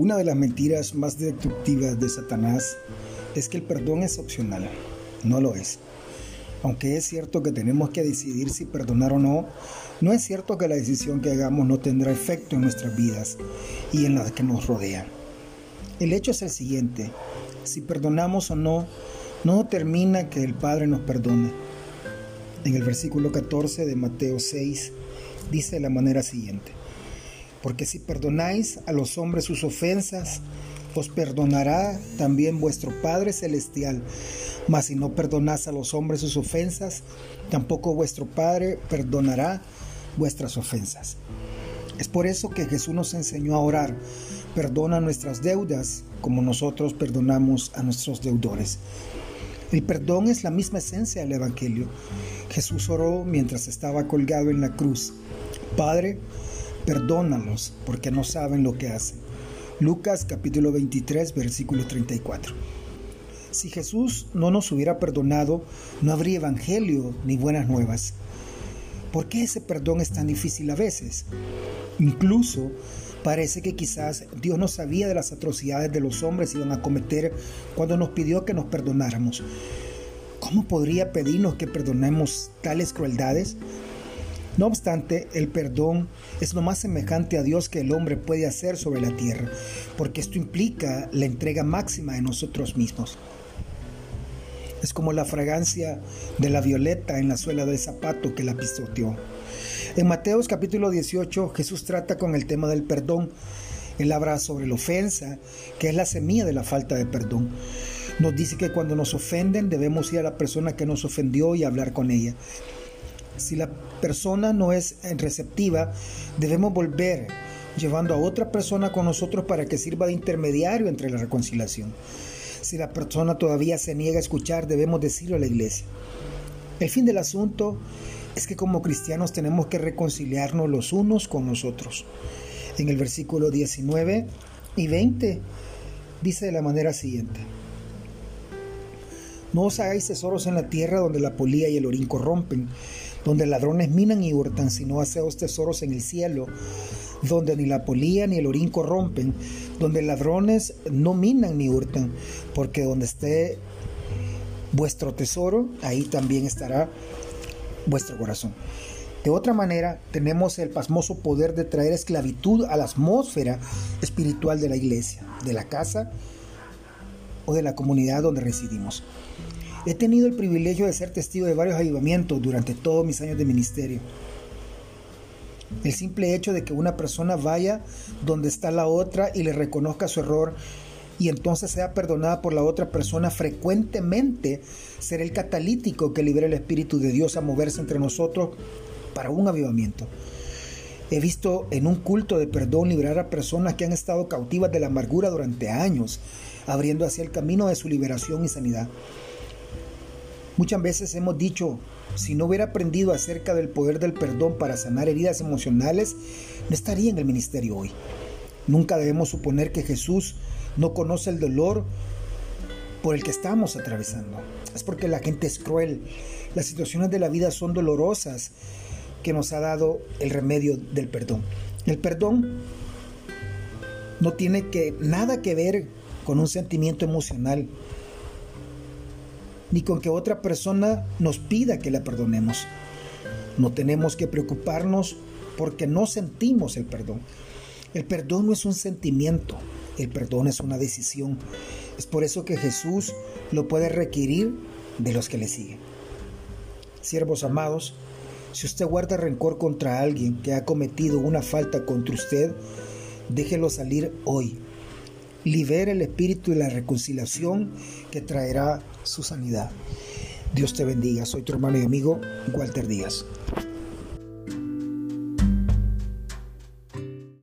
Una de las mentiras más destructivas de Satanás es que el perdón es opcional. No lo es. Aunque es cierto que tenemos que decidir si perdonar o no, no es cierto que la decisión que hagamos no tendrá efecto en nuestras vidas y en las que nos rodean. El hecho es el siguiente, si perdonamos o no, no determina que el Padre nos perdone. En el versículo 14 de Mateo 6 dice de la manera siguiente, porque si perdonáis a los hombres sus ofensas, os perdonará también vuestro Padre Celestial. Mas si no perdonás a los hombres sus ofensas, tampoco vuestro Padre perdonará vuestras ofensas. Es por eso que Jesús nos enseñó a orar, perdona nuestras deudas como nosotros perdonamos a nuestros deudores. El perdón es la misma esencia del Evangelio. Jesús oró mientras estaba colgado en la cruz. Padre, perdónalos porque no saben lo que hacen. Lucas capítulo 23 versículo 34. Si Jesús no nos hubiera perdonado, no habría evangelio ni buenas nuevas. ¿Por qué ese perdón es tan difícil a veces? Incluso parece que quizás Dios no sabía de las atrocidades de los hombres iban a cometer cuando nos pidió que nos perdonáramos. ¿Cómo podría pedirnos que perdonemos tales crueldades? No obstante, el perdón es lo más semejante a Dios que el hombre puede hacer sobre la tierra, porque esto implica la entrega máxima de nosotros mismos. Es como la fragancia de la violeta en la suela del zapato que la pisoteó. En Mateos capítulo 18 Jesús trata con el tema del perdón. Él habla sobre la ofensa, que es la semilla de la falta de perdón. Nos dice que cuando nos ofenden debemos ir a la persona que nos ofendió y hablar con ella. Si la persona no es receptiva, debemos volver llevando a otra persona con nosotros para que sirva de intermediario entre la reconciliación. Si la persona todavía se niega a escuchar, debemos decirlo a la iglesia. El fin del asunto es que como cristianos tenemos que reconciliarnos los unos con los otros. En el versículo 19 y 20 dice de la manera siguiente. No os hagáis tesoros en la tierra donde la polía y el orín corrompen, donde ladrones minan y hurtan, sino haceos tesoros en el cielo, donde ni la polía ni el orín corrompen, donde ladrones no minan ni hurtan, porque donde esté vuestro tesoro, ahí también estará vuestro corazón. De otra manera, tenemos el pasmoso poder de traer esclavitud a la atmósfera espiritual de la iglesia, de la casa o de la comunidad donde residimos. He tenido el privilegio de ser testigo de varios avivamientos durante todos mis años de ministerio. El simple hecho de que una persona vaya donde está la otra y le reconozca su error y entonces sea perdonada por la otra persona frecuentemente será el catalítico que libera el Espíritu de Dios a moverse entre nosotros para un avivamiento. He visto en un culto de perdón liberar a personas que han estado cautivas de la amargura durante años, abriendo hacia el camino de su liberación y sanidad. Muchas veces hemos dicho, si no hubiera aprendido acerca del poder del perdón para sanar heridas emocionales, no estaría en el ministerio hoy. Nunca debemos suponer que Jesús no conoce el dolor por el que estamos atravesando. Es porque la gente es cruel. Las situaciones de la vida son dolorosas que nos ha dado el remedio del perdón. El perdón no tiene que, nada que ver con un sentimiento emocional ni con que otra persona nos pida que la perdonemos. No tenemos que preocuparnos porque no sentimos el perdón. El perdón no es un sentimiento, el perdón es una decisión. Es por eso que Jesús lo puede requerir de los que le siguen. Siervos amados, si usted guarda rencor contra alguien que ha cometido una falta contra usted, déjelo salir hoy libera el espíritu de la reconciliación que traerá su sanidad. Dios te bendiga. Soy tu hermano y amigo Walter Díaz.